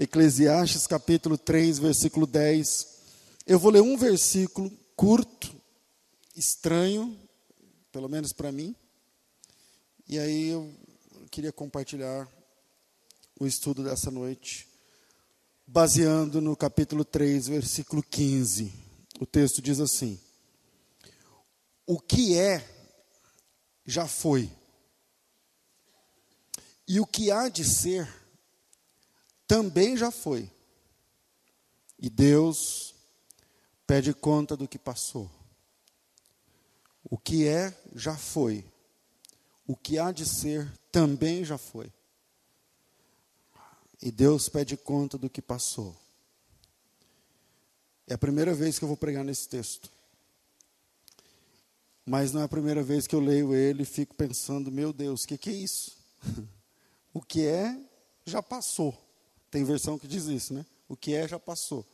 Eclesiastes capítulo 3, versículo 10. Eu vou ler um versículo curto, estranho, pelo menos para mim. E aí eu queria compartilhar o estudo dessa noite, baseando no capítulo 3, versículo 15. O texto diz assim: O que é, já foi. E o que há de ser, também já foi. E Deus pede conta do que passou. O que é, já foi. O que há de ser, também já foi. E Deus pede conta do que passou. É a primeira vez que eu vou pregar nesse texto. Mas não é a primeira vez que eu leio ele e fico pensando, meu Deus, o que, que é isso? o que é, já passou. Tem versão que diz isso, né? O que é já passou.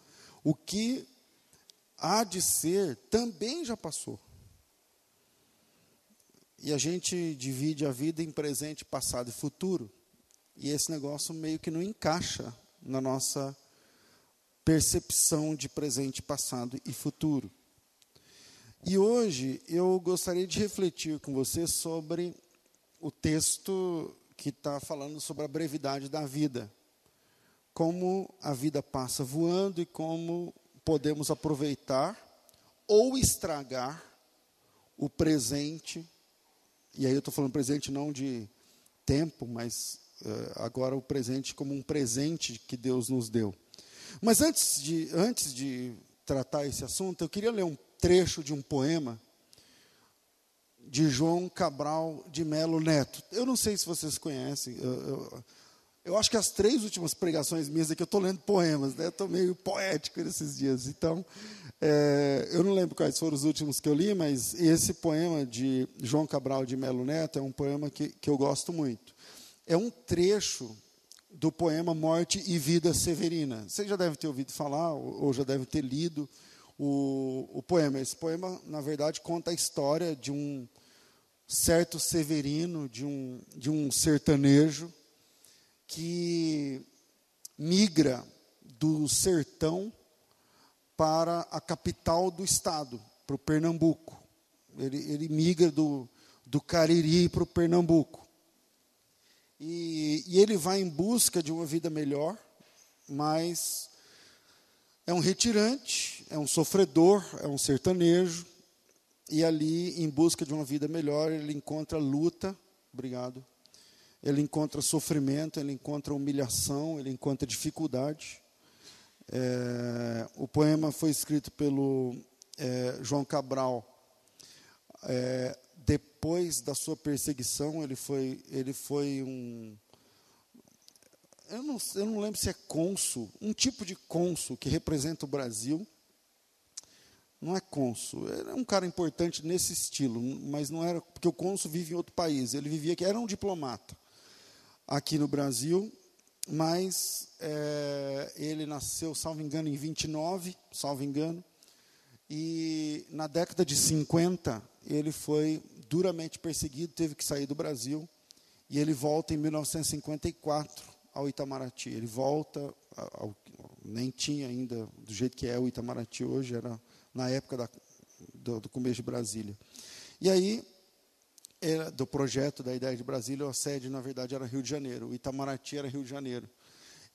O que há de ser também já passou. E a gente divide a vida em presente, passado e futuro. E esse negócio meio que não encaixa na nossa percepção de presente, passado e futuro. E hoje eu gostaria de refletir com você sobre o texto que está falando sobre a brevidade da vida como a vida passa voando e como podemos aproveitar ou estragar o presente. E aí eu estou falando presente não de tempo, mas uh, agora o presente como um presente que Deus nos deu. Mas antes de, antes de tratar esse assunto, eu queria ler um trecho de um poema de João Cabral de Melo Neto. Eu não sei se vocês conhecem. Eu, eu, eu acho que as três últimas pregações minhas aqui eu estou lendo poemas, né? Estou meio poético nesses dias. Então, é, eu não lembro quais foram os últimos que eu li, mas esse poema de João Cabral de Melo Neto é um poema que, que eu gosto muito. É um trecho do poema Morte e Vida Severina. Você já deve ter ouvido falar, ou já deve ter lido o, o poema. Esse poema, na verdade, conta a história de um certo severino, de um, de um sertanejo, que migra do sertão para a capital do estado, para o Pernambuco. Ele, ele migra do, do Cariri para o Pernambuco. E, e ele vai em busca de uma vida melhor, mas é um retirante, é um sofredor, é um sertanejo, e ali, em busca de uma vida melhor, ele encontra luta. Obrigado ele encontra sofrimento, ele encontra humilhação, ele encontra dificuldade. É, o poema foi escrito pelo é, João Cabral. É, depois da sua perseguição, ele foi, ele foi um. Eu não, eu não lembro se é cônsul, um tipo de cônsul que representa o Brasil. Não é cônsul, é um cara importante nesse estilo, mas não era, porque o cônsul vive em outro país, ele vivia aqui, era um diplomata aqui no Brasil, mas é, ele nasceu, salvo engano, em 29, salvo engano, e na década de 50 ele foi duramente perseguido, teve que sair do Brasil, e ele volta em 1954 ao Itamaraty. Ele volta, ao, nem tinha ainda do jeito que é o Itamaraty hoje, era na época da, do, do começo de Brasília. E aí era do projeto da ideia de Brasília, a sede, na verdade, era Rio de Janeiro. Itamaraty era Rio de Janeiro.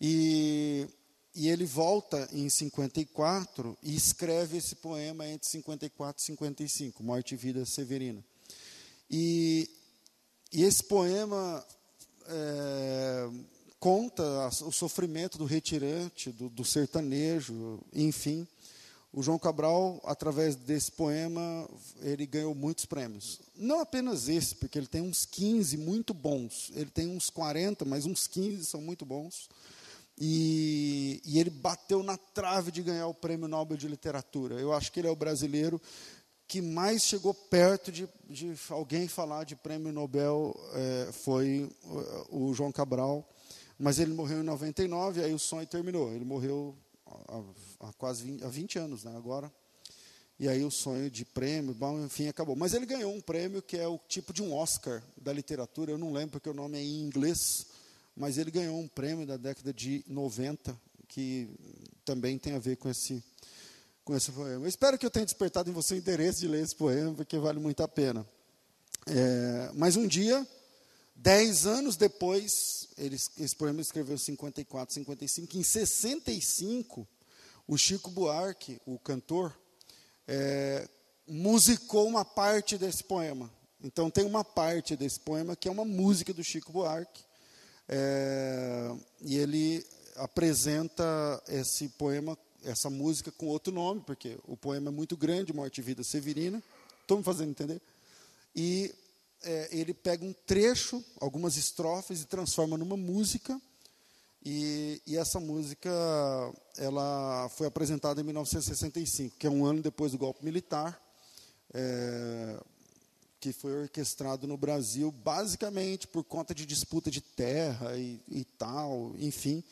E, e ele volta em 54 e escreve esse poema entre 54 e 55, Morte e Vida Severina. E, e esse poema é, conta o sofrimento do retirante, do, do sertanejo, enfim. O João Cabral, através desse poema, ele ganhou muitos prêmios. Não apenas esse, porque ele tem uns 15 muito bons. Ele tem uns 40, mas uns 15 são muito bons. E, e ele bateu na trave de ganhar o Prêmio Nobel de Literatura. Eu acho que ele é o brasileiro que mais chegou perto de, de alguém falar de Prêmio Nobel é, foi o, o João Cabral. Mas ele morreu em 99, aí o sonho terminou. Ele morreu há, quase 20, há 20 anos, né, agora. E aí o sonho de prêmio, bom, enfim, acabou. Mas ele ganhou um prêmio que é o tipo de um Oscar da literatura, eu não lembro porque o nome é em inglês, mas ele ganhou um prêmio da década de 90, que também tem a ver com esse, com esse poema. Eu espero que eu tenha despertado em você o interesse de ler esse poema, porque vale muito a pena. É, mas um dia, dez anos depois, ele, esse poema escreveu 54, 55, em 65, o Chico Buarque, o cantor, é, musicou uma parte desse poema. Então tem uma parte desse poema que é uma música do Chico Buarque, é, e ele apresenta esse poema, essa música com outro nome, porque o poema é muito grande, Morte e Vida Severina. Estou me fazendo entender? E é, ele pega um trecho, algumas estrofes, e transforma numa música. E, e, essa música ela foi apresentada em 1965, que é um ano depois do golpe militar. É, que foi orquestrado no Brasil basicamente por conta de disputa de terra e, e tal, enfim.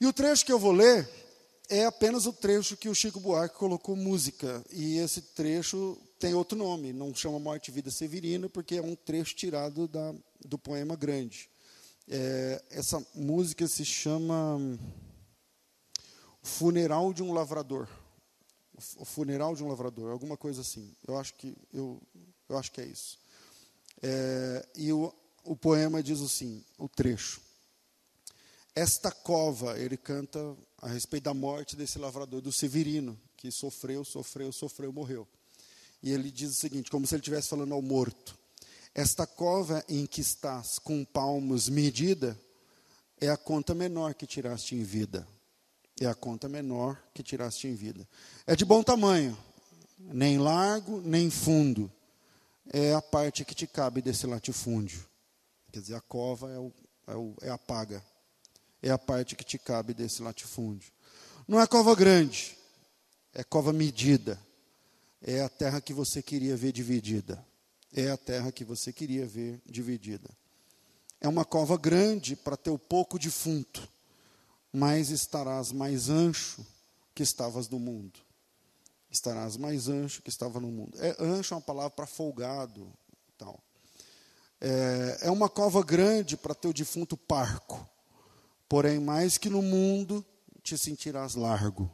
E o trecho que eu vou ler é apenas o trecho que o Chico Buarque colocou música. E esse trecho tem outro nome, não chama Morte e Vida Severina, porque é um trecho tirado da, do poema grande. É, essa música se chama Funeral de um Lavrador. O funeral de um lavrador, alguma coisa assim. Eu acho que eu eu acho que é isso. É, e o, o poema diz assim, o trecho. Esta cova, ele canta a respeito da morte desse lavrador, do Severino, que sofreu, sofreu, sofreu, morreu. E ele diz o seguinte, como se ele estivesse falando ao morto. Esta cova em que estás com palmos medida é a conta menor que tiraste em vida. É a conta menor que tiraste em vida. É de bom tamanho, nem largo, nem fundo é a parte que te cabe desse latifúndio. Quer dizer, a cova é, o, é, o, é a paga. É a parte que te cabe desse latifúndio. Não é cova grande, é cova medida. É a terra que você queria ver dividida. É a terra que você queria ver dividida. É uma cova grande para teu pouco defunto, mas estarás mais ancho que estavas no mundo estarás mais ancho que estava no mundo. É, ancho é uma palavra para folgado. Tal. É, é uma cova grande para teu defunto parco, porém mais que no mundo te sentirás largo.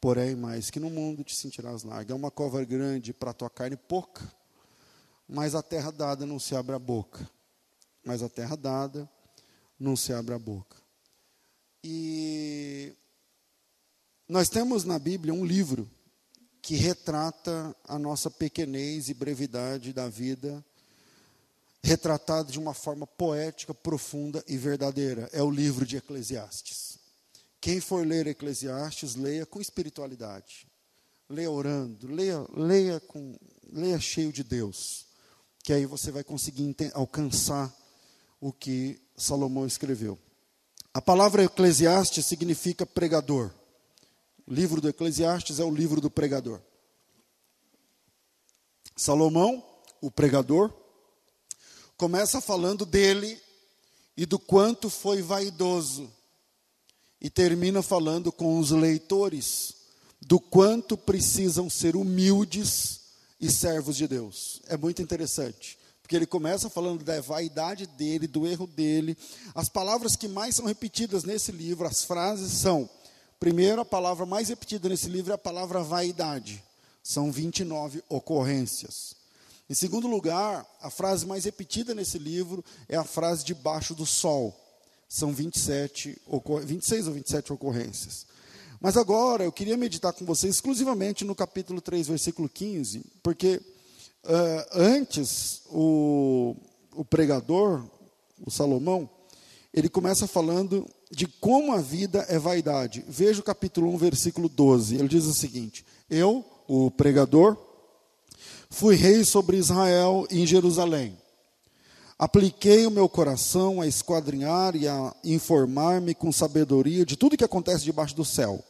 Porém, mais que no mundo te sentirás largo. É uma cova grande para tua carne pouca, mas a terra dada não se abre a boca. Mas a terra dada não se abre a boca. E nós temos na Bíblia um livro que retrata a nossa pequenez e brevidade da vida, retratada de uma forma poética, profunda e verdadeira. É o livro de Eclesiastes. Quem for ler Eclesiastes, leia com espiritualidade. Leia orando, leia, leia, com, leia cheio de Deus. Que aí você vai conseguir alcançar o que Salomão escreveu. A palavra Eclesiastes significa pregador. O livro do Eclesiastes é o livro do pregador. Salomão, o pregador, começa falando dele e do quanto foi vaidoso, e termina falando com os leitores do quanto precisam ser humildes e servos de Deus. É muito interessante, porque ele começa falando da vaidade dele, do erro dele. As palavras que mais são repetidas nesse livro, as frases são Primeiro, a palavra mais repetida nesse livro é a palavra vaidade. São 29 ocorrências. Em segundo lugar, a frase mais repetida nesse livro é a frase debaixo do sol. São 27, 26 ou 27 ocorrências. Mas agora eu queria meditar com vocês exclusivamente no capítulo 3, versículo 15, porque uh, antes o, o pregador, o Salomão, ele começa falando de como a vida é vaidade. Veja o capítulo 1, versículo 12. Ele diz o seguinte: Eu, o pregador, fui rei sobre Israel em Jerusalém. Apliquei o meu coração a esquadrinhar e a informar-me com sabedoria de tudo que acontece debaixo do céu.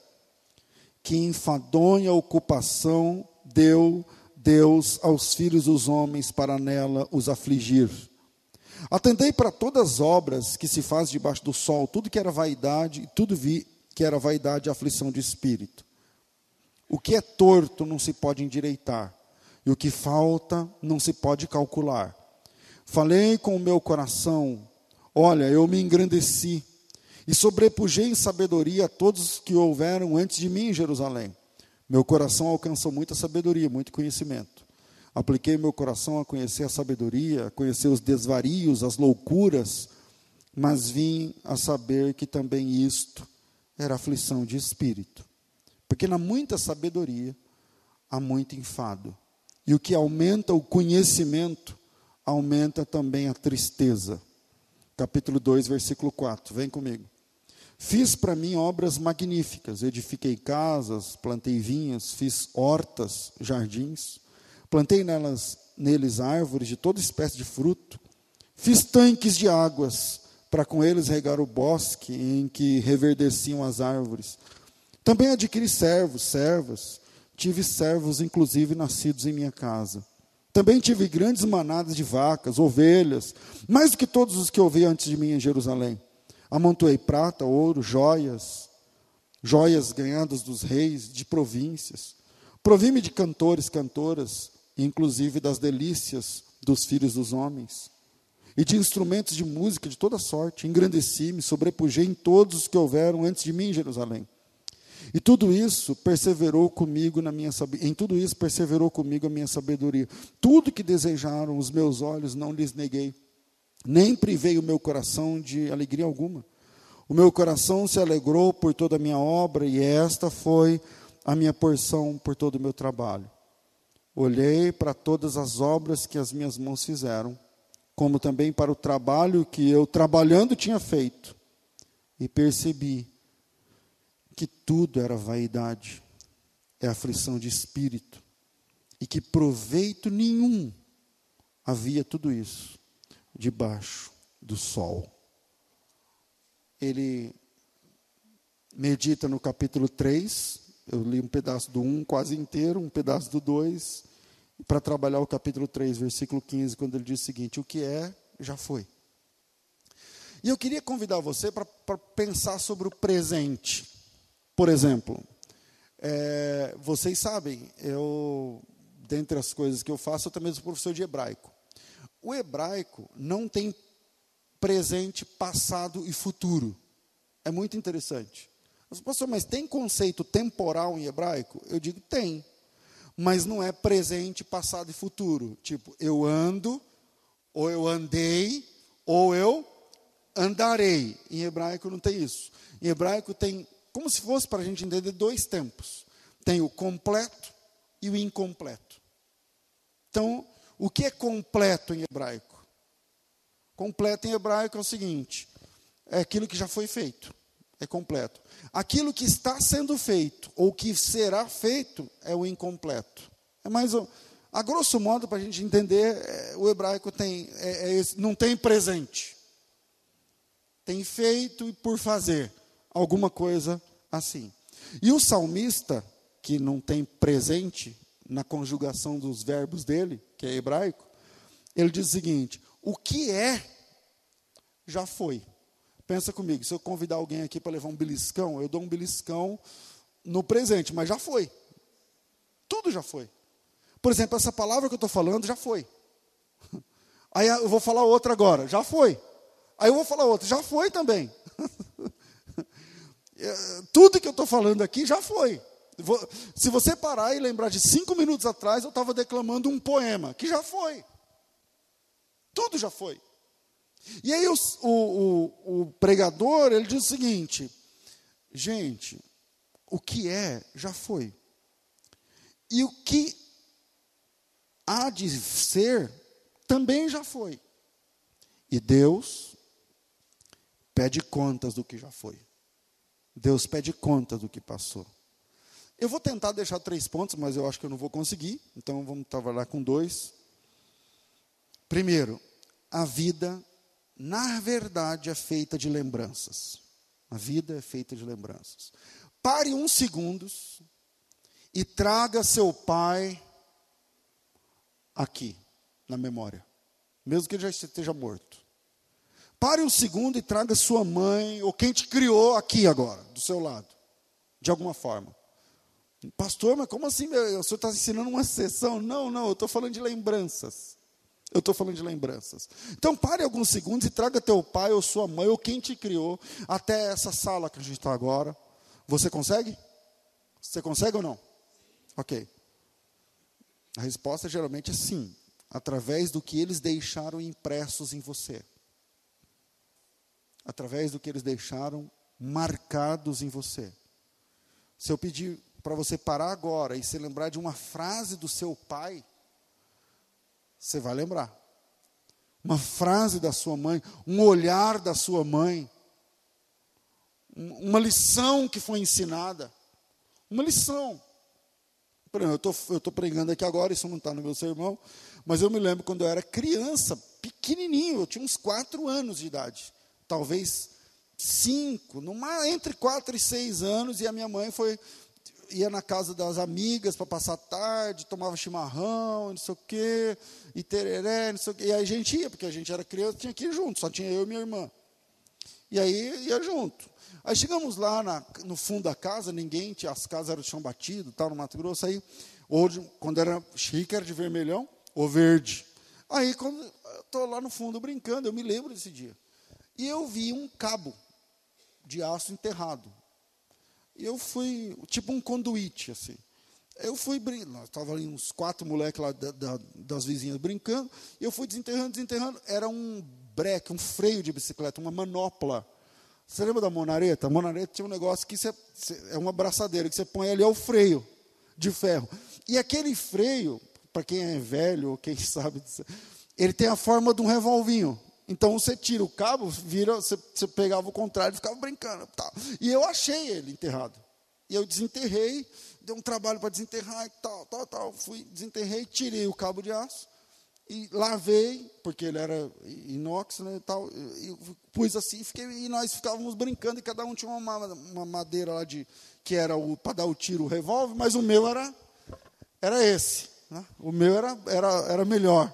Que enfadonha ocupação deu Deus aos filhos dos homens para nela os afligir. Atendei para todas as obras que se faz debaixo do sol, tudo que era vaidade, e tudo vi que era vaidade e aflição de espírito. O que é torto não se pode endireitar, e o que falta não se pode calcular. Falei com o meu coração, Olha, eu me engrandeci e sobrepujei em sabedoria a todos que houveram antes de mim em Jerusalém. Meu coração alcançou muita sabedoria, muito conhecimento. Apliquei meu coração a conhecer a sabedoria, a conhecer os desvarios, as loucuras, mas vim a saber que também isto era aflição de espírito. Porque na muita sabedoria há muito enfado. E o que aumenta o conhecimento, aumenta também a tristeza. Capítulo 2, versículo 4. Vem comigo. Fiz para mim obras magníficas, edifiquei casas, plantei vinhas, fiz hortas, jardins, plantei nelas, neles árvores de toda espécie de fruto, fiz tanques de águas para com eles regar o bosque em que reverdeciam as árvores. Também adquiri servos, servas, tive servos inclusive nascidos em minha casa. Também tive grandes manadas de vacas, ovelhas, mais do que todos os que ouvi antes de mim em Jerusalém. Amontoei prata, ouro, joias, joias ganhadas dos reis de províncias. Provi-me de cantores, cantoras, inclusive das delícias dos filhos dos homens. E de instrumentos de música de toda sorte. Engrandeci-me, sobrepujei em todos os que houveram antes de mim em Jerusalém. E tudo isso perseverou comigo na minha em tudo isso perseverou comigo a minha sabedoria. Tudo que desejaram os meus olhos não lhes neguei nem privei o meu coração de alegria alguma. O meu coração se alegrou por toda a minha obra, e esta foi a minha porção por todo o meu trabalho. Olhei para todas as obras que as minhas mãos fizeram, como também para o trabalho que eu trabalhando tinha feito, e percebi que tudo era vaidade, é aflição de espírito, e que proveito nenhum havia tudo isso debaixo do sol. Ele medita no capítulo 3, eu li um pedaço do 1 quase inteiro, um pedaço do 2, para trabalhar o capítulo 3, versículo 15, quando ele diz o seguinte: O que é, já foi. E eu queria convidar você para pensar sobre o presente. Por exemplo, é, vocês sabem, eu, dentre as coisas que eu faço, eu também sou professor de hebraico. O hebraico não tem presente, passado e futuro. É muito interessante. Mas, pastor, mas tem conceito temporal em hebraico? Eu digo tem. Mas não é presente, passado e futuro. Tipo, eu ando, ou eu andei, ou eu andarei. Em hebraico não tem isso. Em hebraico tem, como se fosse para a gente entender, dois tempos: tem o completo e o incompleto. Então, o que é completo em hebraico? Completo em hebraico é o seguinte: é aquilo que já foi feito, é completo. Aquilo que está sendo feito ou que será feito é o incompleto. É mais a grosso modo para a gente entender, é, o hebraico tem é, é não tem presente, tem feito e por fazer alguma coisa assim. E o salmista que não tem presente na conjugação dos verbos dele, que é hebraico, ele diz o seguinte: o que é, já foi. Pensa comigo, se eu convidar alguém aqui para levar um beliscão, eu dou um beliscão no presente, mas já foi. Tudo já foi. Por exemplo, essa palavra que eu estou falando já foi. Aí eu vou falar outra agora, já foi. Aí eu vou falar outra, já foi também. É, tudo que eu estou falando aqui já foi. Se você parar e lembrar de cinco minutos atrás, eu estava declamando um poema, que já foi. Tudo já foi. E aí o, o, o pregador, ele diz o seguinte, gente, o que é, já foi. E o que há de ser, também já foi. E Deus pede contas do que já foi. Deus pede contas do que passou. Eu vou tentar deixar três pontos, mas eu acho que eu não vou conseguir, então vamos trabalhar com dois. Primeiro, a vida, na verdade, é feita de lembranças. A vida é feita de lembranças. Pare uns segundos e traga seu pai aqui, na memória, mesmo que ele já esteja morto. Pare um segundo e traga sua mãe, ou quem te criou aqui agora, do seu lado, de alguma forma. Pastor, mas como assim? O senhor está ensinando uma sessão? Não, não, eu estou falando de lembranças. Eu estou falando de lembranças. Então pare alguns segundos e traga teu pai ou sua mãe ou quem te criou até essa sala que a gente está agora. Você consegue? Você consegue ou não? Ok. A resposta geralmente é sim, através do que eles deixaram impressos em você. Através do que eles deixaram marcados em você. Se eu pedir para você parar agora e se lembrar de uma frase do seu pai, você vai lembrar. Uma frase da sua mãe, um olhar da sua mãe, uma lição que foi ensinada. Uma lição. Por exemplo, eu estou pregando aqui agora, isso não está no meu sermão, mas eu me lembro quando eu era criança, pequenininho, eu tinha uns quatro anos de idade, talvez cinco, numa, entre quatro e seis anos, e a minha mãe foi ia na casa das amigas para passar tarde, tomava chimarrão, não sei o quê, e tereré, não sei o quê. E aí a gente ia, porque a gente era criança, tinha que ir junto, só tinha eu e minha irmã. E aí ia junto. Aí chegamos lá na, no fundo da casa, ninguém, tinha, as casas eram de chão batido, tal, no Mato Grosso, aí, hoje, quando era chique, era de vermelhão ou verde. Aí, quando estou lá no fundo brincando, eu me lembro desse dia. E eu vi um cabo de aço enterrado. Eu fui, tipo um conduíte, assim. Eu fui, nós estávamos uns quatro moleques lá da, da, das vizinhas brincando, eu fui desenterrando, desenterrando. Era um breque, um freio de bicicleta, uma manopla. Você lembra da monareta? A monareta tinha um negócio que é uma braçadeira, que você põe ali, é o freio de ferro. E aquele freio, para quem é velho, ou quem sabe, ele tem a forma de um revolvinho. Então você tira o cabo, vira, você, você pegava o contrário e ficava brincando. Tá. E eu achei ele enterrado. E eu desenterrei, deu um trabalho para desenterrar e tal, tal, tal. Fui, desenterrei, tirei o cabo de aço e lavei, porque ele era inox, né, e tal. E, pus assim, fiquei, e nós ficávamos brincando e cada um tinha uma, uma madeira lá de que era para dar o tiro, o revólver, mas o meu era era esse. Né? O meu era, era, era melhor.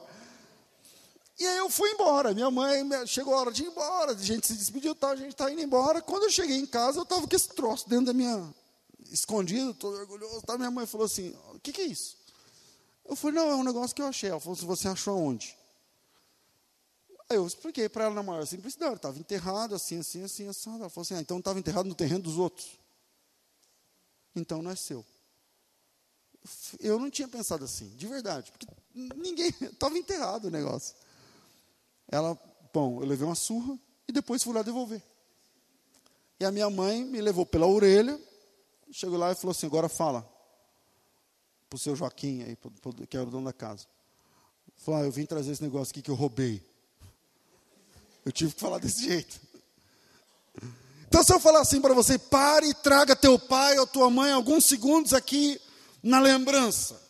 E aí eu fui embora. Minha mãe chegou a hora de ir embora, a gente se despediu, tá, a gente está indo embora. Quando eu cheguei em casa, eu estava com esse troço dentro da minha. escondido, todo orgulhoso. Tá? Minha mãe falou assim: O que, que é isso? Eu falei: Não, é um negócio que eu achei. Ela falou: Se você achou aonde? Aí eu expliquei para ela na maior simplicidade: estava enterrado assim, assim, assim, assim. Ela falou assim: ah, Então estava enterrado no terreno dos outros. Então não é seu. Eu não tinha pensado assim, de verdade, porque ninguém estava enterrado o negócio. Ela, bom, eu levei uma surra e depois fui lá devolver. E a minha mãe me levou pela orelha, chegou lá e falou assim: agora fala para o seu Joaquim, aí, que era o dono da casa. Falou: ah, eu vim trazer esse negócio aqui que eu roubei. Eu tive que falar desse jeito. Então, se eu falar assim para você, pare e traga teu pai ou tua mãe alguns segundos aqui na lembrança.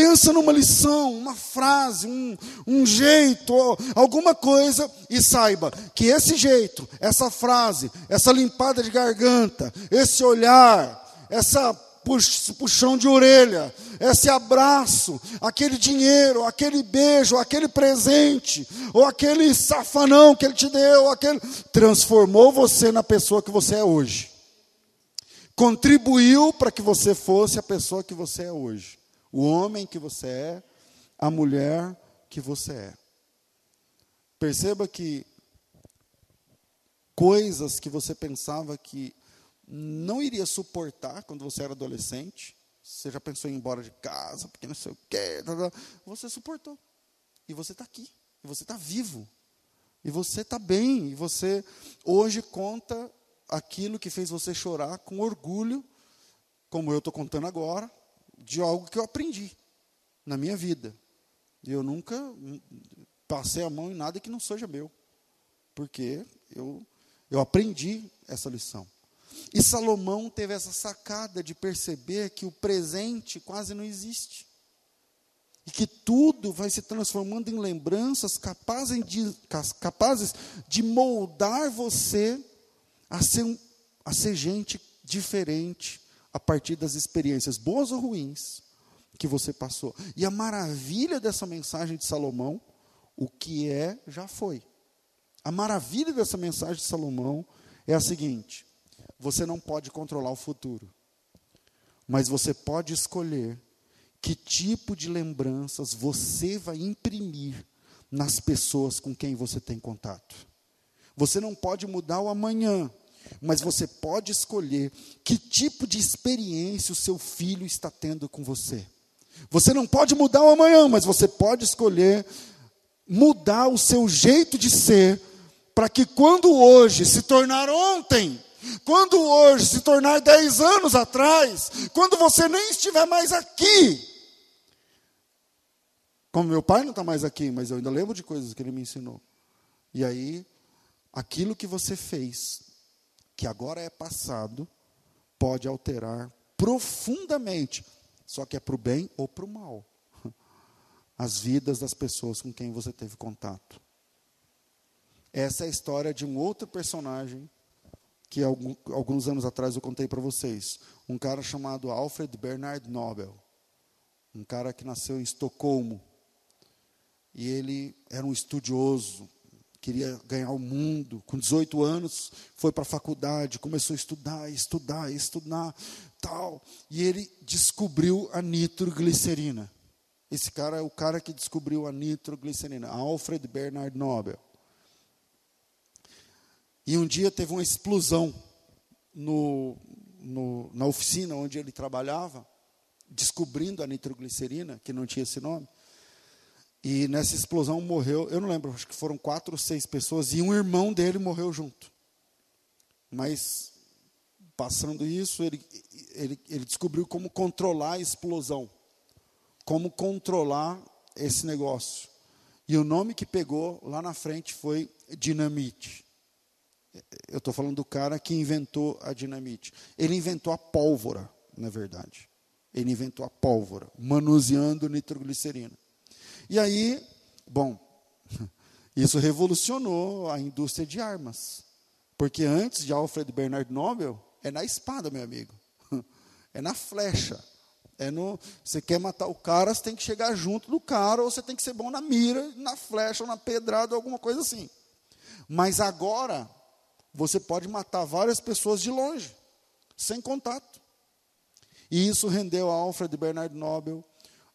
Pensa numa lição, uma frase, um, um jeito, alguma coisa e saiba que esse jeito, essa frase, essa limpada de garganta, esse olhar, essa puxão de orelha, esse abraço, aquele dinheiro, aquele beijo, aquele presente, ou aquele safanão que ele te deu, aquele transformou você na pessoa que você é hoje. Contribuiu para que você fosse a pessoa que você é hoje o homem que você é, a mulher que você é. Perceba que coisas que você pensava que não iria suportar quando você era adolescente, você já pensou em ir embora de casa, porque não sei o quê, você suportou. E você está aqui, e você está vivo, e você está bem, e você hoje conta aquilo que fez você chorar com orgulho, como eu estou contando agora, de algo que eu aprendi na minha vida. Eu nunca passei a mão em nada que não seja meu, porque eu, eu aprendi essa lição. E Salomão teve essa sacada de perceber que o presente quase não existe. E que tudo vai se transformando em lembranças capazes de, capazes de moldar você a ser, a ser gente diferente, a partir das experiências boas ou ruins que você passou. E a maravilha dessa mensagem de Salomão, o que é, já foi. A maravilha dessa mensagem de Salomão é a seguinte: você não pode controlar o futuro, mas você pode escolher que tipo de lembranças você vai imprimir nas pessoas com quem você tem contato. Você não pode mudar o amanhã, mas você pode escolher que tipo de experiência o seu filho está tendo com você. Você não pode mudar o amanhã, mas você pode escolher mudar o seu jeito de ser, para que quando hoje se tornar ontem, quando hoje se tornar dez anos atrás, quando você nem estiver mais aqui, como meu pai não está mais aqui, mas eu ainda lembro de coisas que ele me ensinou. E aí, aquilo que você fez, que agora é passado, pode alterar profundamente, só que é para o bem ou para o mal, as vidas das pessoas com quem você teve contato. Essa é a história de um outro personagem que alguns anos atrás eu contei para vocês. Um cara chamado Alfred Bernard Nobel. Um cara que nasceu em Estocolmo. E ele era um estudioso, queria ganhar o mundo. Com 18 anos, foi para a faculdade, começou a estudar, estudar, estudar, tal. E ele descobriu a nitroglicerina. Esse cara é o cara que descobriu a nitroglicerina, Alfred Bernard Nobel. E um dia teve uma explosão no, no, na oficina onde ele trabalhava, descobrindo a nitroglicerina, que não tinha esse nome. E nessa explosão morreu, eu não lembro, acho que foram quatro ou seis pessoas, e um irmão dele morreu junto. Mas, passando isso, ele, ele, ele descobriu como controlar a explosão, como controlar esse negócio. E o nome que pegou lá na frente foi dinamite. Eu estou falando do cara que inventou a dinamite. Ele inventou a pólvora, na verdade. Ele inventou a pólvora, manuseando nitroglicerina. E aí, bom, isso revolucionou a indústria de armas. Porque antes de Alfred Bernard Nobel, é na espada, meu amigo. É na flecha. É no, você quer matar o cara, você tem que chegar junto do cara, ou você tem que ser bom na mira, na flecha, ou na pedrada, ou alguma coisa assim. Mas agora, você pode matar várias pessoas de longe, sem contato. E isso rendeu a Alfred Bernard Nobel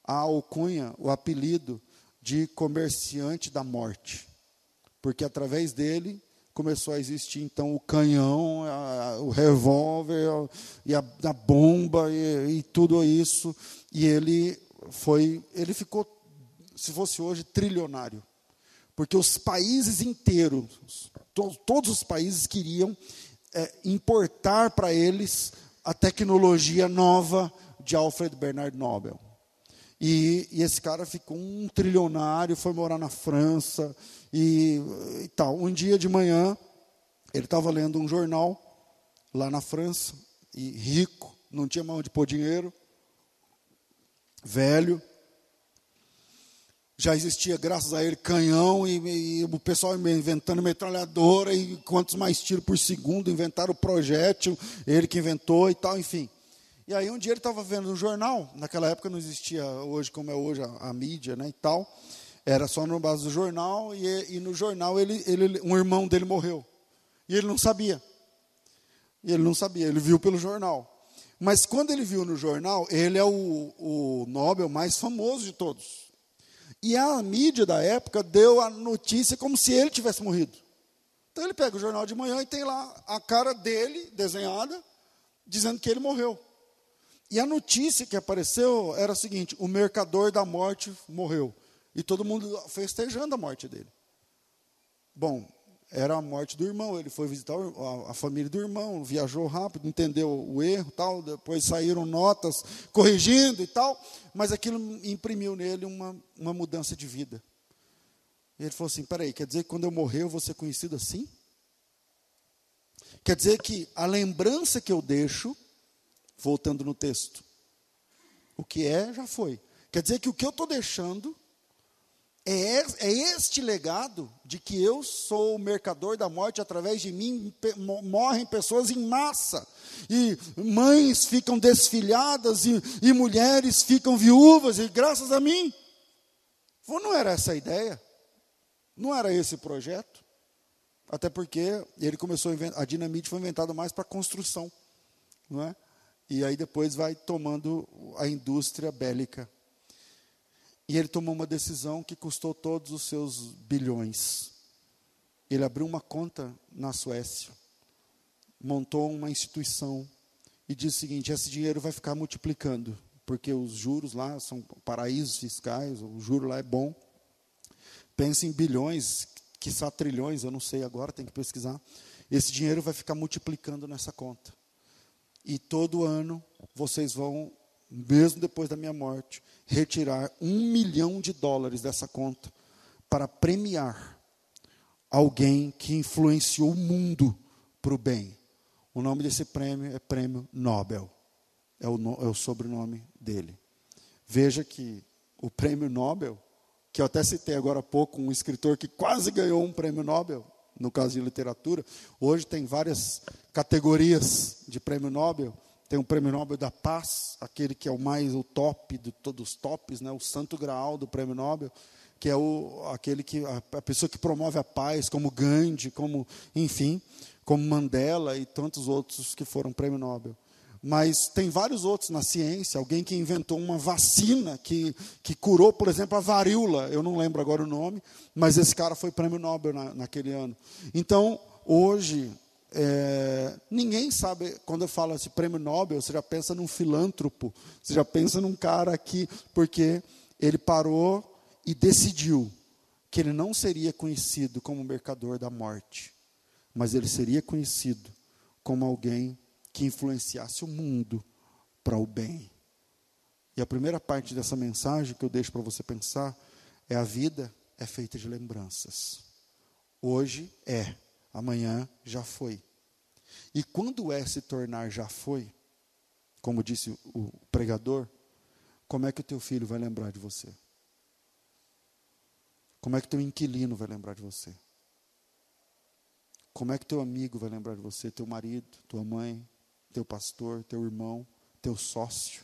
a alcunha, o apelido de comerciante da morte. Porque através dele começou a existir então o canhão, a, o revólver a, e a, a bomba e, e, tudo isso. E ele foi, ele ficou, se fosse hoje, trilionário. Porque os países inteiros, to, todos os países queriam é, importar para eles a tecnologia nova de Alfred Bernard Nobel. E, e, esse cara ficou um trilionário, foi morar na França e, e tal. Um dia de manhã, ele estava lendo um jornal lá na França, e rico, não tinha mão de pôr dinheiro, velho. Já existia, graças a ele, canhão e, e o pessoal inventando metralhadora e quantos mais tiros por segundo, inventaram o projétil, ele que inventou e tal, enfim. E aí um dia ele estava vendo no jornal, naquela época não existia hoje como é hoje a, a mídia né, e tal, era só no base do jornal, e, e no jornal ele, ele, um irmão dele morreu. E ele não sabia. E ele não sabia, ele viu pelo jornal. Mas quando ele viu no jornal, ele é o, o Nobel mais famoso de todos. E a mídia da época deu a notícia como se ele tivesse morrido. Então ele pega o jornal de manhã e tem lá a cara dele desenhada, dizendo que ele morreu. E a notícia que apareceu era a seguinte: o mercador da morte morreu. E todo mundo festejando a morte dele. Bom, era a morte do irmão. Ele foi visitar a, família do irmão, viajou rápido, entendeu o erro, tal. Depois saíram notas corrigindo e tal. Mas aquilo imprimiu nele uma, uma mudança de vida. E ele falou assim: peraí, quer dizer que quando eu morrer eu vou ser conhecido assim? Quer dizer que a lembrança que eu deixo voltando no texto. O que é, já foi. Quer dizer que o que eu estou deixando é, é este legado de que eu sou o mercador da morte, através de mim morrem pessoas em massa, e mães ficam desfilhadas, e, e mulheres ficam viúvas, e graças a mim. Não era essa a ideia, não era esse o projeto, até porque ele começou a, a dinamite foi inventada mais para construção, não é? E aí depois vai tomando a indústria bélica. E ele tomou uma decisão que custou todos os seus bilhões. Ele abriu uma conta na Suécia, montou uma instituição e disse o seguinte: esse dinheiro vai ficar multiplicando, porque os juros lá são paraísos fiscais, o juro lá é bom. Pense em bilhões, quiçá trilhões, eu não sei agora, tem que pesquisar. Esse dinheiro vai ficar multiplicando nessa conta. E todo ano vocês vão, mesmo depois da minha morte, retirar um milhão de dólares dessa conta para premiar alguém que influenciou o mundo para o bem. O nome desse prêmio é Prêmio Nobel. É o, é o sobrenome dele. Veja que o Prêmio Nobel, que eu até citei agora há pouco, um escritor que quase ganhou um Prêmio Nobel, no caso de literatura, hoje tem várias categorias de Prêmio Nobel. Tem o Prêmio Nobel da Paz, aquele que é o mais o top de todos os tops, né, o santo graal do Prêmio Nobel, que é o, aquele que a, a pessoa que promove a paz, como Gandhi, como enfim, como Mandela e tantos outros que foram Prêmio Nobel. Mas tem vários outros na ciência, alguém que inventou uma vacina que, que curou, por exemplo, a varíola, eu não lembro agora o nome, mas esse cara foi prêmio Nobel na, naquele ano. Então, hoje, é, ninguém sabe, quando eu falo esse prêmio Nobel, você já pensa num filântropo, você já pensa num cara aqui, porque ele parou e decidiu que ele não seria conhecido como mercador da morte, mas ele seria conhecido como alguém que influenciasse o mundo para o bem. E a primeira parte dessa mensagem que eu deixo para você pensar é a vida é feita de lembranças. Hoje é, amanhã já foi. E quando é se tornar já foi, como disse o pregador, como é que o teu filho vai lembrar de você? Como é que teu inquilino vai lembrar de você? Como é que teu amigo vai lembrar de você? Teu marido, tua mãe, teu pastor, teu irmão, teu sócio,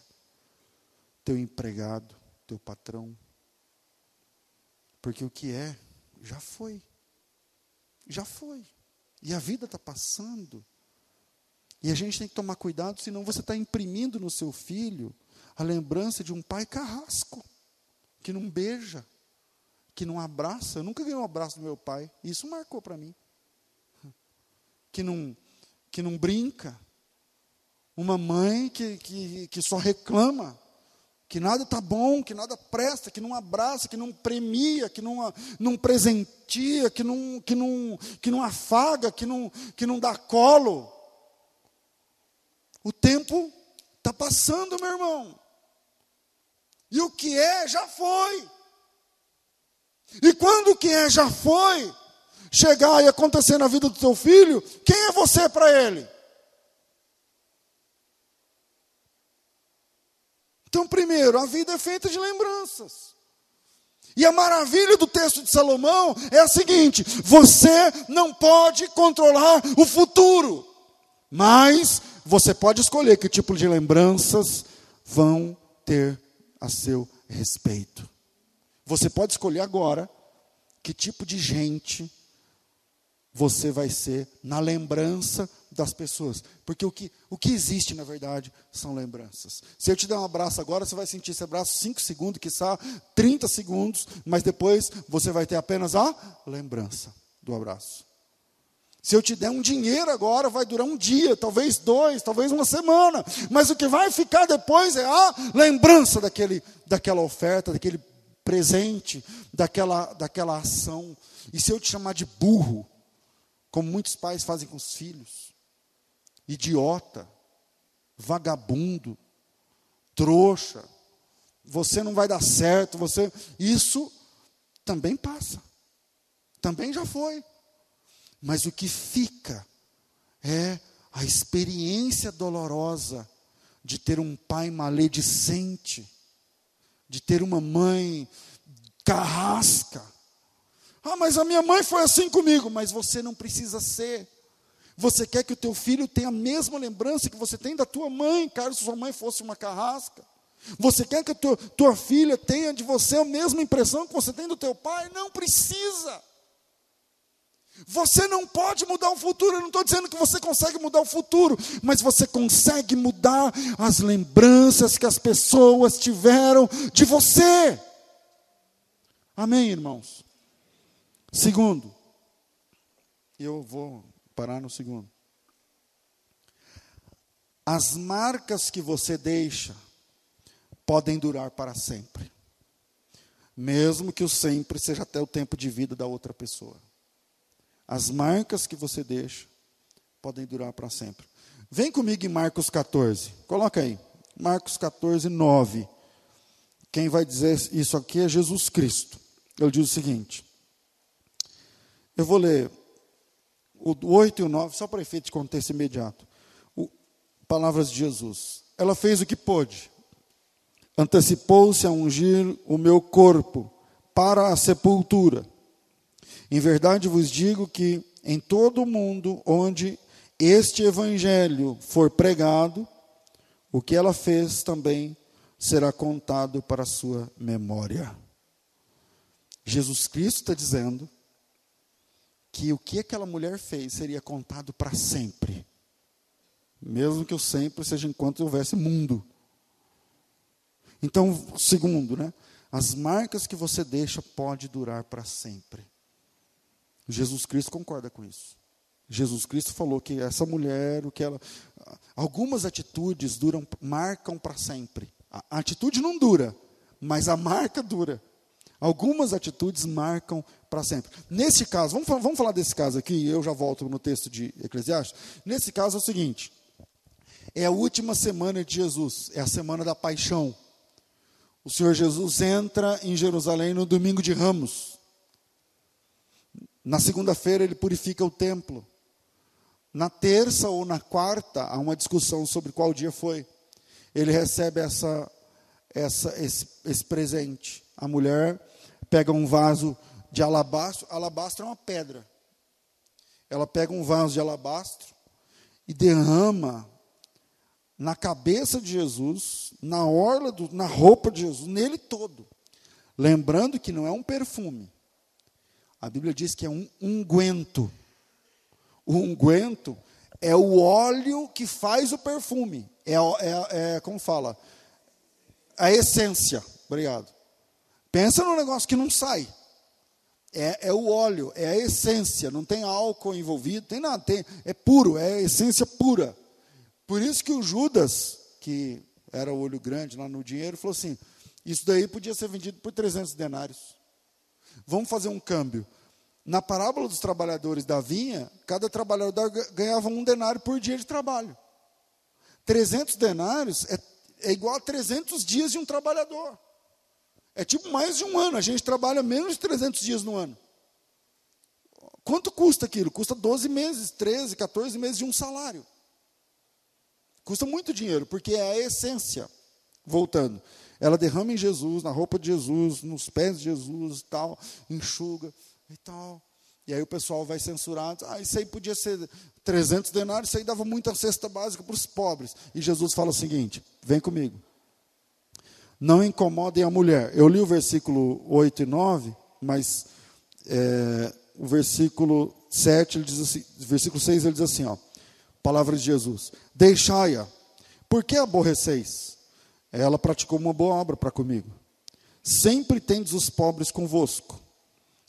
teu empregado, teu patrão? Porque o que é, já foi. Já foi. E a vida está passando. E a gente tem que tomar cuidado, senão você está imprimindo no seu filho a lembrança de um pai carrasco, que não beija, que não abraça. Eu nunca ganhei um abraço do meu pai. Isso marcou para mim. Que não, que não brinca. Uma mãe que, que, que só reclama. Que nada está bom, que nada presta, que não abraça, que não premia, que não, não presentia, que não, que, não, que não afaga, que não, que não dá colo. O tempo está passando, meu irmão. E o que é, já foi. E quando o que é, já foi, chegar e acontecer na vida do teu filho, quem é você para ele? Então, primeiro, a vida é feita de lembranças. E a maravilha do texto de Salomão é a seguinte: você não pode controlar o futuro, mas você pode escolher que tipo de lembranças vão ter a seu respeito. Você pode escolher agora que tipo de gente você vai ser na lembrança das pessoas. Porque o que, o que existe, na verdade, são lembranças. Se eu te der um abraço agora, você vai sentir esse abraço 5 segundos, quiçá 30 segundos, mas depois você vai ter apenas a lembrança do abraço. Se eu te der um dinheiro agora, vai durar um dia, talvez dois, talvez uma semana. Mas o que vai ficar depois é a lembrança daquele, daquela oferta, daquele presente, daquela, daquela ação. E se eu te chamar de burro, como muitos pais fazem com os filhos, idiota, vagabundo, trouxa, você não vai dar certo, você. Isso também passa. Também já foi. Mas o que fica é a experiência dolorosa de ter um pai maledicente, de ter uma mãe carrasca. Ah, mas a minha mãe foi assim comigo, mas você não precisa ser. Você quer que o teu filho tenha a mesma lembrança que você tem da tua mãe, caso sua mãe fosse uma carrasca. Você quer que a tua, tua filha tenha de você a mesma impressão que você tem do teu pai? Não precisa. Você não pode mudar o futuro, eu não estou dizendo que você consegue mudar o futuro, mas você consegue mudar as lembranças que as pessoas tiveram de você. Amém, irmãos? Segundo, eu vou parar no segundo. As marcas que você deixa podem durar para sempre. Mesmo que o sempre seja até o tempo de vida da outra pessoa. As marcas que você deixa podem durar para sempre. Vem comigo em Marcos 14. Coloca aí. Marcos 14, 9. Quem vai dizer isso aqui é Jesus Cristo. Ele diz o seguinte. Eu vou ler o 8 e o 9, só para efeito de contexto imediato. O, palavras de Jesus. Ela fez o que pôde. Antecipou-se a ungir o meu corpo para a sepultura em verdade vos digo que em todo o mundo onde este evangelho for pregado, o que ela fez também será contado para a sua memória. Jesus Cristo está dizendo que o que aquela mulher fez seria contado para sempre. Mesmo que o sempre seja enquanto houvesse mundo. Então, segundo, né? As marcas que você deixa pode durar para sempre. Jesus Cristo concorda com isso. Jesus Cristo falou que essa mulher, o que ela, algumas atitudes duram, marcam para sempre. A atitude não dura, mas a marca dura. Algumas atitudes marcam para sempre. Nesse caso, vamos, vamos falar desse caso aqui, eu já volto no texto de Eclesiastes. Nesse caso é o seguinte: é a última semana de Jesus, é a semana da paixão. O Senhor Jesus entra em Jerusalém no domingo de Ramos. Na segunda-feira ele purifica o templo. Na terça ou na quarta há uma discussão sobre qual dia foi. Ele recebe essa, essa, esse, esse presente. A mulher pega um vaso de alabastro. Alabastro é uma pedra. Ela pega um vaso de alabastro e derrama na cabeça de Jesus, na orla, do, na roupa de Jesus, nele todo. Lembrando que não é um perfume, a Bíblia diz que é um unguento. O unguento é o óleo que faz o perfume. É, é, é como fala? A essência. Obrigado. Pensa no negócio que não sai. É, é, o óleo, é a essência, não tem álcool envolvido, tem nada, tem, é puro, é a essência pura. Por isso que o Judas, que era o olho grande lá no dinheiro, falou assim: Isso daí podia ser vendido por 300 denários. Vamos fazer um câmbio. Na parábola dos trabalhadores da vinha, cada trabalhador ganhava um denário por dia de trabalho. 300 denários é, é igual a 300 dias de um trabalhador. É tipo mais de um ano. A gente trabalha menos de 300 dias no ano. Quanto custa aquilo? Custa 12 meses, 13, 14 meses de um salário. Custa muito dinheiro, porque é a essência. Voltando. Ela derrama em Jesus, na roupa de Jesus, nos pés de Jesus e tal, enxuga e tal. E aí o pessoal vai censurar, ah, isso aí podia ser 300 denários, isso aí dava muita cesta básica para os pobres. E Jesus fala o seguinte: vem comigo. Não incomodem a mulher. Eu li o versículo 8 e 9, mas é, o versículo 7, ele diz assim, versículo 6, ele diz assim, ó, palavra de Jesus: Deixai-a, por que aborreceis? Ela praticou uma boa obra para comigo. Sempre tendes os pobres convosco.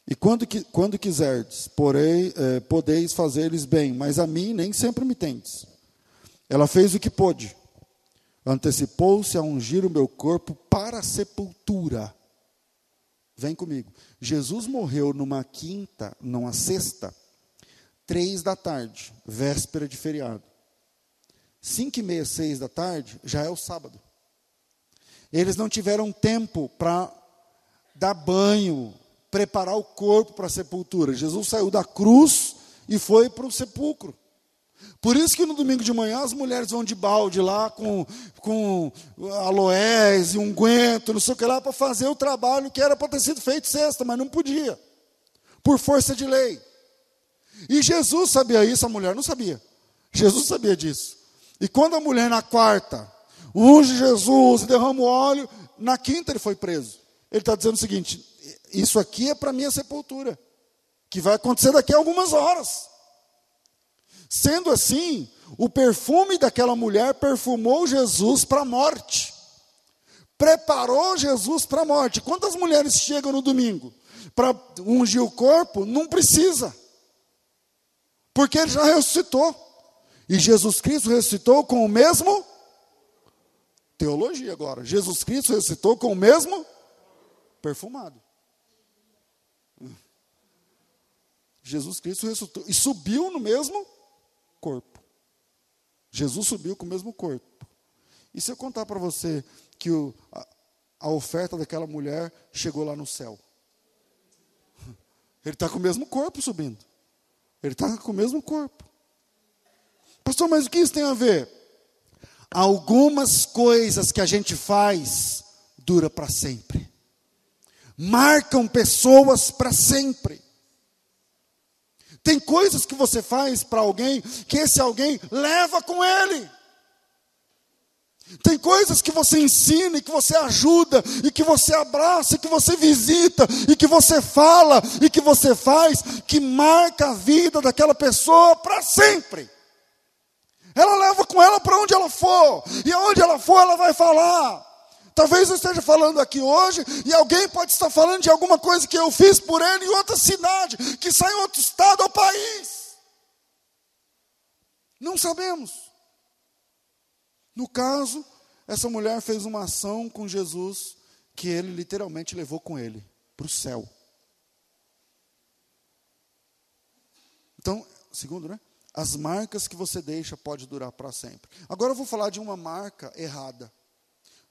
E quando, quando quiserdes, porém, é, podeis fazer-lhes bem, mas a mim nem sempre me tendes. Ela fez o que pôde. Antecipou-se a ungir o meu corpo para a sepultura. Vem comigo. Jesus morreu numa quinta, numa sexta, três da tarde, véspera de feriado. Cinco e meia, seis da tarde, já é o sábado. Eles não tiveram tempo para dar banho, preparar o corpo para a sepultura. Jesus saiu da cruz e foi para o sepulcro. Por isso que no domingo de manhã as mulheres vão de balde lá com, com aloés e unguento, não sei o que lá, para fazer o trabalho que era para ter sido feito sexta, mas não podia, por força de lei. E Jesus sabia isso, a mulher não sabia. Jesus sabia disso. E quando a mulher na quarta unge Jesus, derrama o óleo. Na quinta ele foi preso. Ele está dizendo o seguinte: isso aqui é para minha sepultura, que vai acontecer daqui a algumas horas. Sendo assim, o perfume daquela mulher perfumou Jesus para a morte. Preparou Jesus para a morte. Quantas mulheres chegam no domingo? para ungir o corpo, não precisa. Porque ele já ressuscitou. E Jesus Cristo ressuscitou com o mesmo teologia agora. Jesus Cristo ressuscitou com o mesmo perfumado. Jesus Cristo ressuscitou e subiu no mesmo corpo. Jesus subiu com o mesmo corpo. E se eu contar para você que o, a, a oferta daquela mulher chegou lá no céu? Ele está com o mesmo corpo subindo. Ele está com o mesmo corpo. Pastor, mas o que isso tem a ver? Algumas coisas que a gente faz dura para sempre. Marcam pessoas para sempre. Tem coisas que você faz para alguém que esse alguém leva com ele. Tem coisas que você ensina, e que você ajuda, e que você abraça, e que você visita, e que você fala, e que você faz, que marca a vida daquela pessoa para sempre. Ela leva com ela para onde ela for, e aonde ela for, ela vai falar. Talvez eu esteja falando aqui hoje, e alguém pode estar falando de alguma coisa que eu fiz por ele em outra cidade, que sai em outro estado ou país. Não sabemos. No caso, essa mulher fez uma ação com Jesus que ele literalmente levou com ele para o céu. Então, segundo, né? As marcas que você deixa pode durar para sempre. Agora eu vou falar de uma marca errada.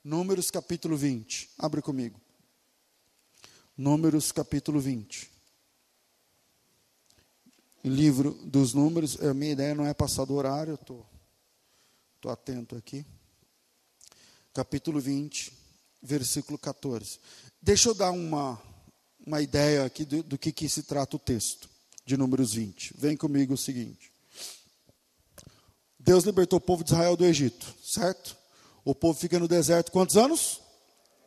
Números capítulo 20. Abre comigo. Números capítulo 20. Livro dos números, a minha ideia não é passar do horário, eu estou tô, tô atento aqui. Capítulo 20, versículo 14. Deixa eu dar uma, uma ideia aqui do, do que, que se trata o texto de Números 20. Vem comigo o seguinte. Deus libertou o povo de Israel do Egito, certo? O povo fica no deserto quantos anos?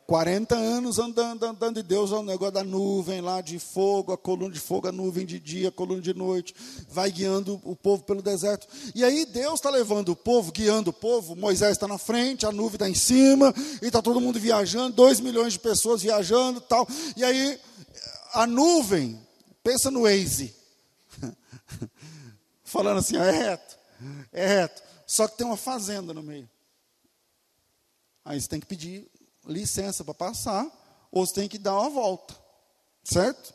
40 anos andando, andando, e Deus é o negócio da nuvem lá de fogo, a coluna de fogo, a nuvem de dia, a coluna de noite, vai guiando o povo pelo deserto. E aí Deus está levando o povo, guiando o povo, Moisés está na frente, a nuvem está em cima, e está todo mundo viajando, 2 milhões de pessoas viajando tal. E aí a nuvem, pensa no Waze, falando assim, é reto, é reto. Só que tem uma fazenda no meio. Aí você tem que pedir licença para passar, ou você tem que dar uma volta. Certo?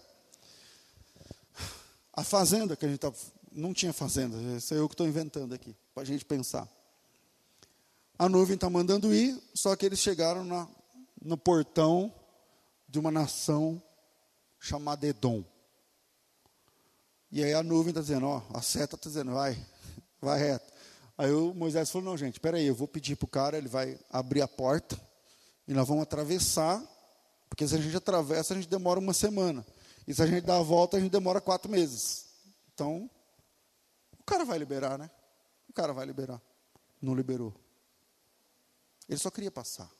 A fazenda que a gente tá, não tinha fazenda, isso é eu que estou inventando aqui, para a gente pensar. A nuvem está mandando ir, só que eles chegaram na, no portão de uma nação chamada Edom. E aí a nuvem está dizendo, ó, a seta está dizendo, vai, vai reto. Aí o Moisés falou, não, gente, espera aí, eu vou pedir para o cara, ele vai abrir a porta, e nós vamos atravessar, porque se a gente atravessa, a gente demora uma semana. E se a gente dá a volta, a gente demora quatro meses. Então, o cara vai liberar, né? O cara vai liberar. Não liberou. Ele só queria passar.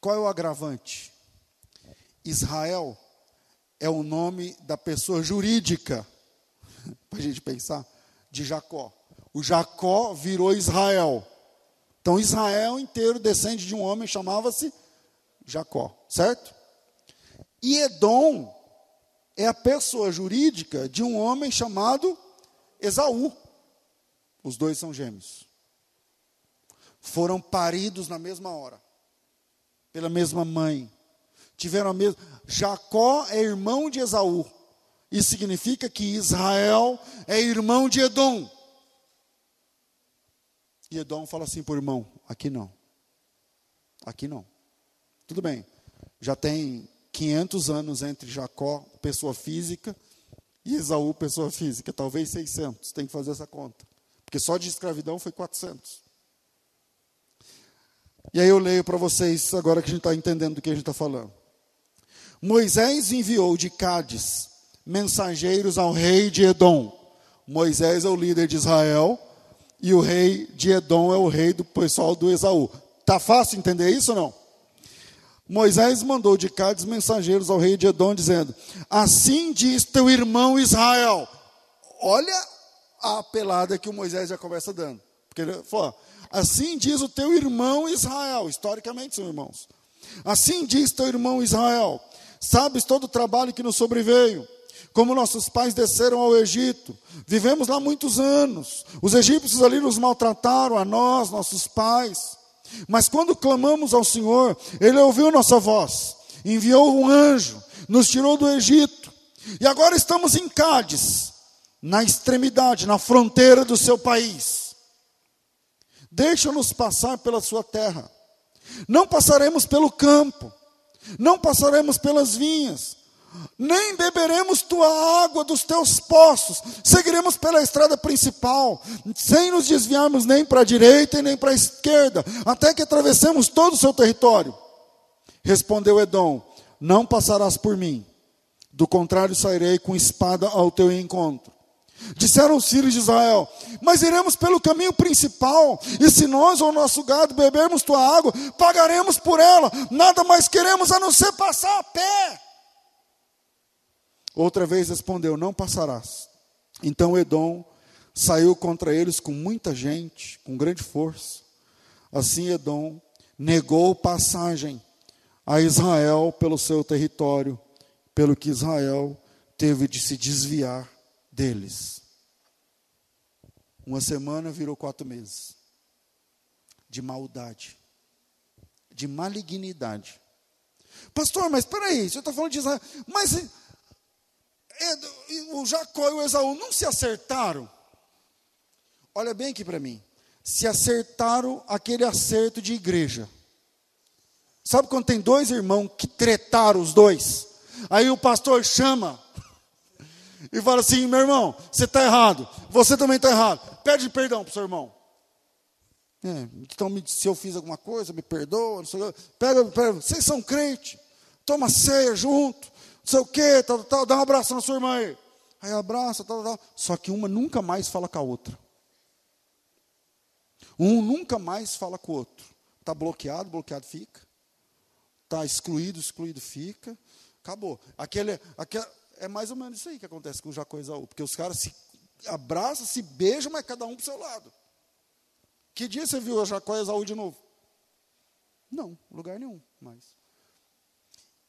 Qual é o agravante? Israel é o nome da pessoa jurídica, para a gente pensar, de Jacó. O Jacó virou Israel. Então Israel inteiro descende de um homem chamava-se Jacó, certo? E Edom é a pessoa jurídica de um homem chamado Esaú. Os dois são gêmeos. Foram paridos na mesma hora, pela mesma mãe. Tiveram a mesma. Jacó é irmão de Esaú. Isso significa que Israel é irmão de Edom. E Edom fala assim por irmão: aqui não. Aqui não. Tudo bem. Já tem 500 anos entre Jacó, pessoa física, e Esaú, pessoa física. Talvez 600. Tem que fazer essa conta. Porque só de escravidão foi 400. E aí eu leio para vocês, agora que a gente está entendendo do que a gente está falando. Moisés enviou de Cádiz mensageiros ao rei de Edom. Moisés é o líder de Israel e o rei de Edom é o rei do pessoal do Esaú. Tá fácil entender isso ou não? Moisés mandou de Cádiz mensageiros ao rei de Edom, dizendo: Assim diz teu irmão Israel. Olha a pelada que o Moisés já começa dando. Porque ele falou: Assim diz o teu irmão Israel. Historicamente são irmãos. Assim diz teu irmão Israel: Sabes todo o trabalho que nos sobreveio, como nossos pais desceram ao Egito. Vivemos lá muitos anos. Os egípcios ali nos maltrataram, a nós, nossos pais. Mas quando clamamos ao Senhor, Ele ouviu nossa voz, enviou um anjo, nos tirou do Egito. E agora estamos em Cádiz, na extremidade, na fronteira do seu país. Deixa-nos passar pela sua terra. Não passaremos pelo campo, não passaremos pelas vinhas, nem beberemos tua água dos teus poços, seguiremos pela estrada principal, sem nos desviarmos nem para a direita e nem para a esquerda, até que atravessemos todo o seu território. Respondeu Edom: Não passarás por mim, do contrário sairei com espada ao teu encontro. Disseram os filhos de Israel: Mas iremos pelo caminho principal, e se nós ou nosso gado bebermos tua água, pagaremos por ela, nada mais queremos a não ser passar a pé. Outra vez respondeu: Não passarás. Então Edom saiu contra eles com muita gente, com grande força. Assim Edom negou passagem a Israel pelo seu território, pelo que Israel teve de se desviar deles. Uma semana virou quatro meses de maldade, de malignidade. Pastor, mas espera aí, você está falando de Israel, mas o Jacó e o Esaú não se acertaram? Olha bem aqui para mim. Se acertaram aquele acerto de igreja. Sabe quando tem dois irmãos que tretaram os dois? Aí o pastor chama e fala assim: meu irmão, você está errado, você também está errado. Pede perdão para o seu irmão. É, então, se eu fiz alguma coisa, me perdoa. Pega, pega, vocês são crente, toma ceia junto, não sei o quê, tal, tal, dá um abraço na sua irmã aí. Aí abraça, tal, tal. Só que uma nunca mais fala com a outra. Um nunca mais fala com o outro. Está bloqueado, bloqueado fica. Está excluído, excluído fica. Acabou. Aquele, aquele, é mais ou menos isso aí que acontece com o Jacó e Isaú. Porque os caras se abraçam, se beijam, mas cada um para o seu lado. Que dia você viu a Jacó e Isaú de novo? Não, lugar nenhum mais.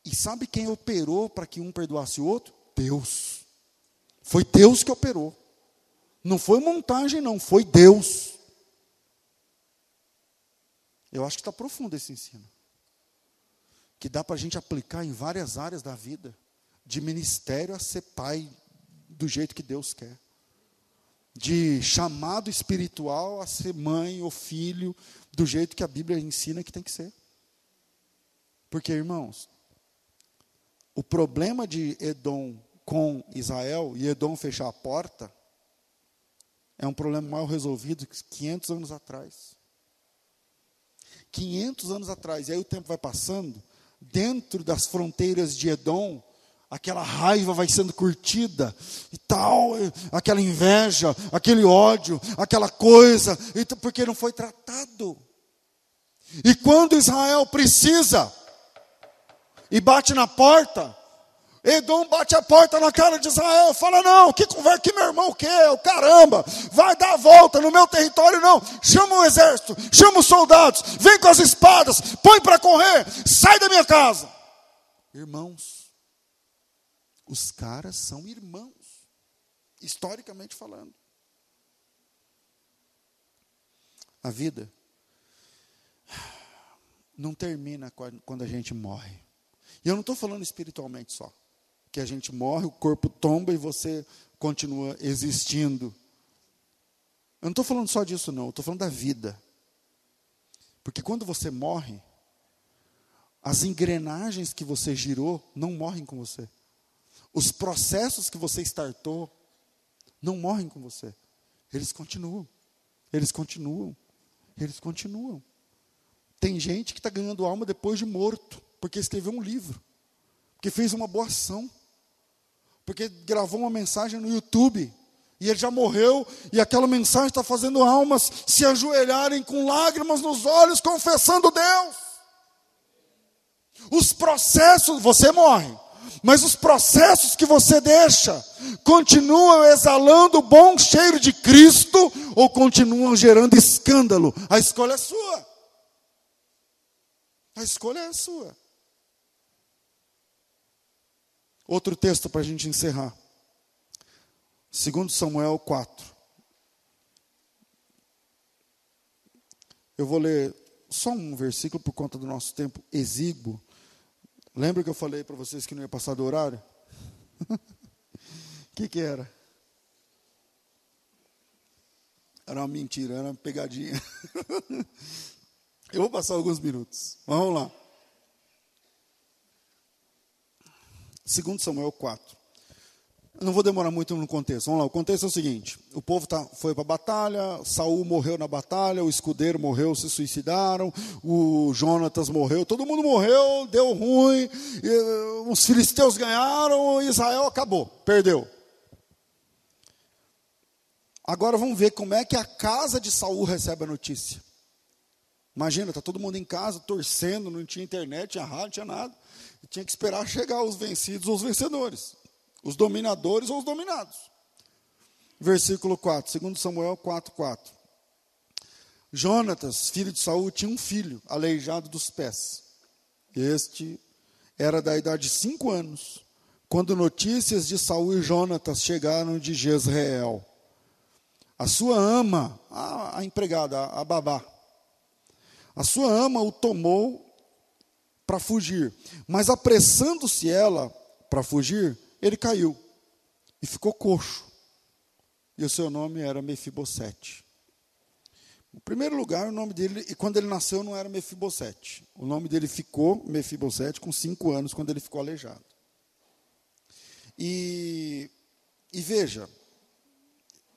E sabe quem operou para que um perdoasse o outro? Deus. Foi Deus que operou. Não foi montagem, não, foi Deus. Eu acho que está profundo esse ensino. Que dá para a gente aplicar em várias áreas da vida. De ministério a ser pai do jeito que Deus quer. De chamado espiritual a ser mãe ou filho do jeito que a Bíblia ensina que tem que ser. Porque, irmãos, o problema de Edom com Israel e Edom fechar a porta é um problema mal resolvido 500 anos atrás. 500 anos atrás, e aí o tempo vai passando, dentro das fronteiras de Edom, aquela raiva vai sendo curtida e tal, aquela inveja, aquele ódio, aquela coisa, porque não foi tratado. E quando Israel precisa e bate na porta. Edom bate a porta na cara de Israel, fala: Não, que conversa, que meu irmão quer, o caramba, vai dar a volta no meu território, não. Chama o exército, chama os soldados, vem com as espadas, põe para correr, sai da minha casa. Irmãos, os caras são irmãos, historicamente falando. A vida não termina quando a gente morre. E eu não estou falando espiritualmente só. Que a gente morre, o corpo tomba e você continua existindo. Eu não estou falando só disso, não. Eu estou falando da vida. Porque quando você morre, as engrenagens que você girou não morrem com você. Os processos que você startou não morrem com você. Eles continuam. Eles continuam. Eles continuam. Tem gente que está ganhando alma depois de morto porque escreveu um livro, porque fez uma boa ação, porque gravou uma mensagem no YouTube, e ele já morreu, e aquela mensagem está fazendo almas se ajoelharem com lágrimas nos olhos, confessando Deus. Os processos, você morre, mas os processos que você deixa continuam exalando o bom cheiro de Cristo ou continuam gerando escândalo? A escolha é sua. A escolha é sua. Outro texto para a gente encerrar. Segundo Samuel 4. Eu vou ler só um versículo por conta do nosso tempo exíguo. Lembra que eu falei para vocês que não ia passar do horário? O que, que era? Era uma mentira, era uma pegadinha. eu vou passar alguns minutos. Vamos lá. Segundo Samuel 4. Não vou demorar muito no contexto. Vamos lá, o contexto é o seguinte: o povo tá, foi para a batalha, Saul morreu na batalha, o escudeiro morreu, se suicidaram, o Jonatas morreu, todo mundo morreu, deu ruim, e, uh, os filisteus ganharam, Israel acabou, perdeu. Agora vamos ver como é que a casa de Saul recebe a notícia. Imagina, está todo mundo em casa, torcendo, não tinha internet, tinha rádio, não tinha nada. Tinha que esperar chegar os vencidos ou os vencedores os dominadores ou os dominados. Versículo 4, 2 Samuel 4, 4. Jonatas, filho de Saul, tinha um filho aleijado dos pés. Este era da idade de cinco anos, quando notícias de Saul e Jonatas chegaram de Jezreel. A sua ama, a, a empregada, a babá, a sua ama o tomou para fugir, mas apressando-se ela para fugir, ele caiu e ficou coxo. E o seu nome era Mefibosete. No primeiro lugar, o nome dele, e quando ele nasceu não era Mefibosete. O nome dele ficou Mefibosete com cinco anos, quando ele ficou aleijado. E, e veja,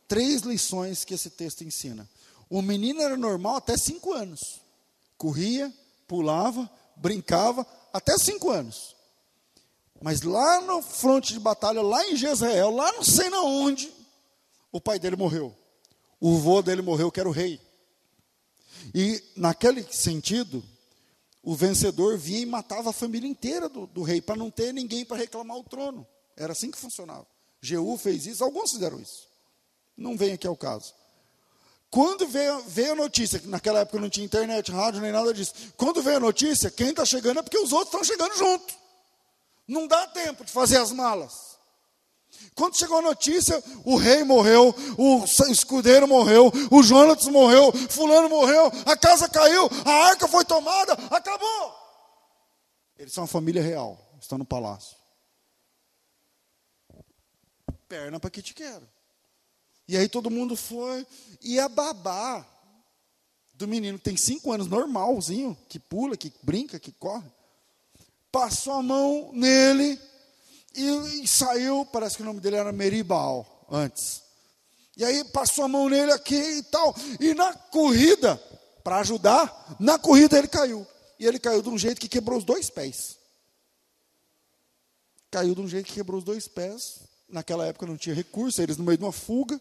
três lições que esse texto ensina. O menino era normal até cinco anos. Corria, pulava, brincava, até cinco anos. Mas lá no fronte de batalha, lá em Jezreel, lá não sei na onde, o pai dele morreu. O vô dele morreu, que era o rei. E naquele sentido, o vencedor vinha e matava a família inteira do, do rei, para não ter ninguém para reclamar o trono. Era assim que funcionava. Jeú fez isso, alguns fizeram isso. Não vem aqui ao caso. Quando veio, veio a notícia, que naquela época não tinha internet, rádio, nem nada disso. Quando veio a notícia, quem está chegando é porque os outros estão chegando junto. Não dá tempo de fazer as malas. Quando chegou a notícia, o rei morreu, o escudeiro morreu, o Jonatas morreu, fulano morreu, a casa caiu, a arca foi tomada, acabou. Eles são uma família real, estão no palácio. Perna para que te quero. E aí todo mundo foi, e a babá do menino tem cinco anos, normalzinho, que pula, que brinca, que corre, passou a mão nele e, e, saiu, parece que o nome dele era Meribal antes. E aí passou a mão nele aqui e tal. E na corrida, para ajudar, na corrida ele caiu. E ele caiu de um jeito que quebrou os dois pés. Caiu de um jeito que quebrou os dois pés. Naquela época não tinha recurso, eles no meio de uma fuga,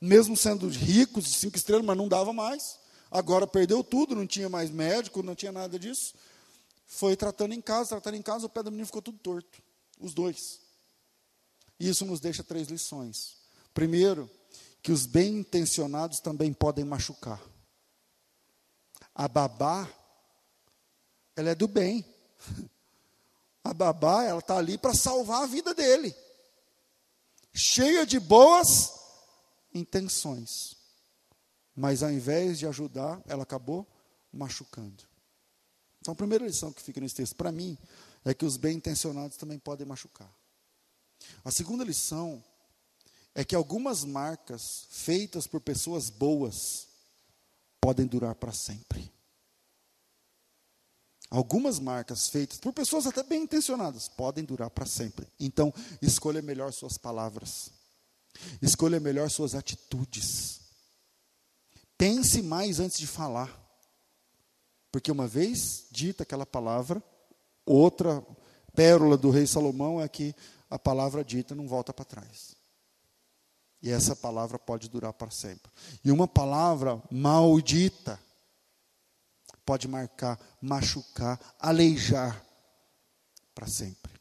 mesmo sendo ricos de cinco estrelas, mas não dava mais. Agora perdeu tudo, não tinha mais médico, não tinha nada disso foi tratando em casa, tratando em casa, o pé do menino ficou tudo torto. Os dois. E isso nos deixa três lições. Primeiro, que os bem intencionados também podem machucar. A babá, ela é do bem. A babá, ela está ali para salvar a vida dele. Cheia de boas intenções. Mas ao invés de ajudar, ela acabou machucando. Então, a primeira lição que fica nesse texto, para mim, é que os bem intencionados também podem machucar. A segunda lição é que algumas marcas feitas por pessoas boas podem durar para sempre. Algumas marcas feitas por pessoas até bem intencionadas podem durar para sempre. Então, escolha melhor suas palavras. Escolha melhor suas atitudes. Pense mais antes de falar. Porque uma vez dita aquela palavra, outra pérola do rei Salomão é que a palavra dita não volta para trás. E essa palavra pode durar para sempre. E uma palavra maldita pode marcar, machucar, aleijar para sempre.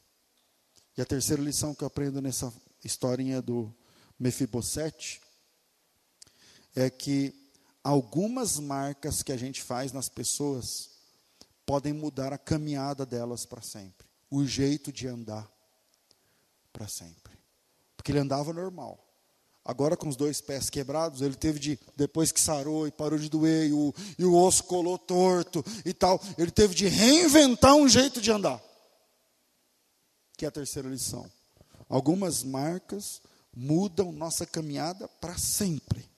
E a terceira lição que eu aprendo nessa historinha do Mefibosete é que algumas marcas que a gente faz nas pessoas podem mudar a caminhada delas para sempre, o jeito de andar, para sempre. Porque ele andava normal. Agora, com os dois pés quebrados, ele teve de, depois que sarou e parou de doer, e o, e o osso colou torto e tal, ele teve de reinventar um jeito de andar. Que é a terceira lição. Algumas marcas mudam nossa caminhada para sempre.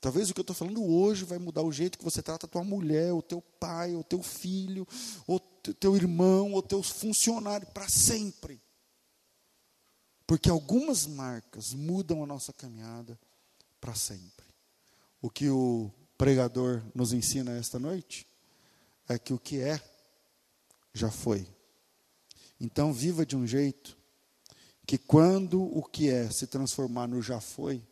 Talvez o que eu estou falando hoje vai mudar o jeito que você trata a tua mulher, o teu pai, o teu filho, o teu irmão, o teu funcionário, para sempre. Porque algumas marcas mudam a nossa caminhada para sempre. O que o pregador nos ensina esta noite é que o que é, já foi. Então, viva de um jeito que, quando o que é se transformar no já foi,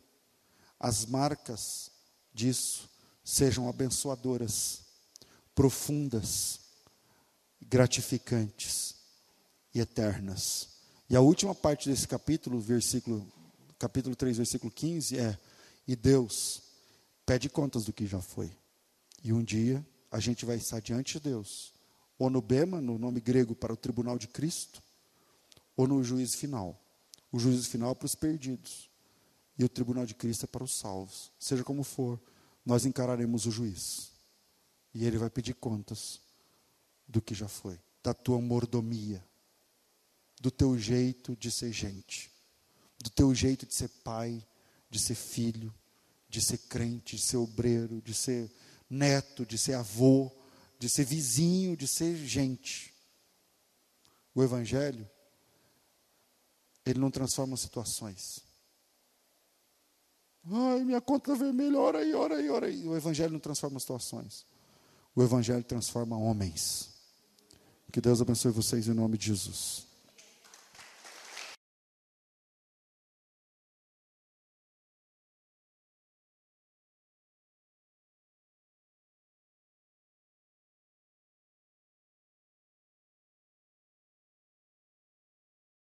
as marcas disso sejam abençoadoras, profundas, gratificantes e eternas. E a última parte desse capítulo, versículo, capítulo 3, versículo 15, é: E Deus pede contas do que já foi. E um dia a gente vai estar diante de Deus, ou no Bema, no nome grego para o tribunal de Cristo, ou no juízo final. O juízo final é para os perdidos, e o tribunal de Cristo é para os salvos. Seja como for, nós encararemos o juiz, e ele vai pedir contas do que já foi, da tua mordomia do teu jeito de ser gente, do teu jeito de ser pai, de ser filho, de ser crente, de ser obreiro, de ser neto, de ser avô, de ser vizinho, de ser gente. O Evangelho, ele não transforma situações. Ai, minha conta vermelha, ora aí, ora aí, ora aí. O Evangelho não transforma situações. O Evangelho transforma homens. Que Deus abençoe vocês em nome de Jesus.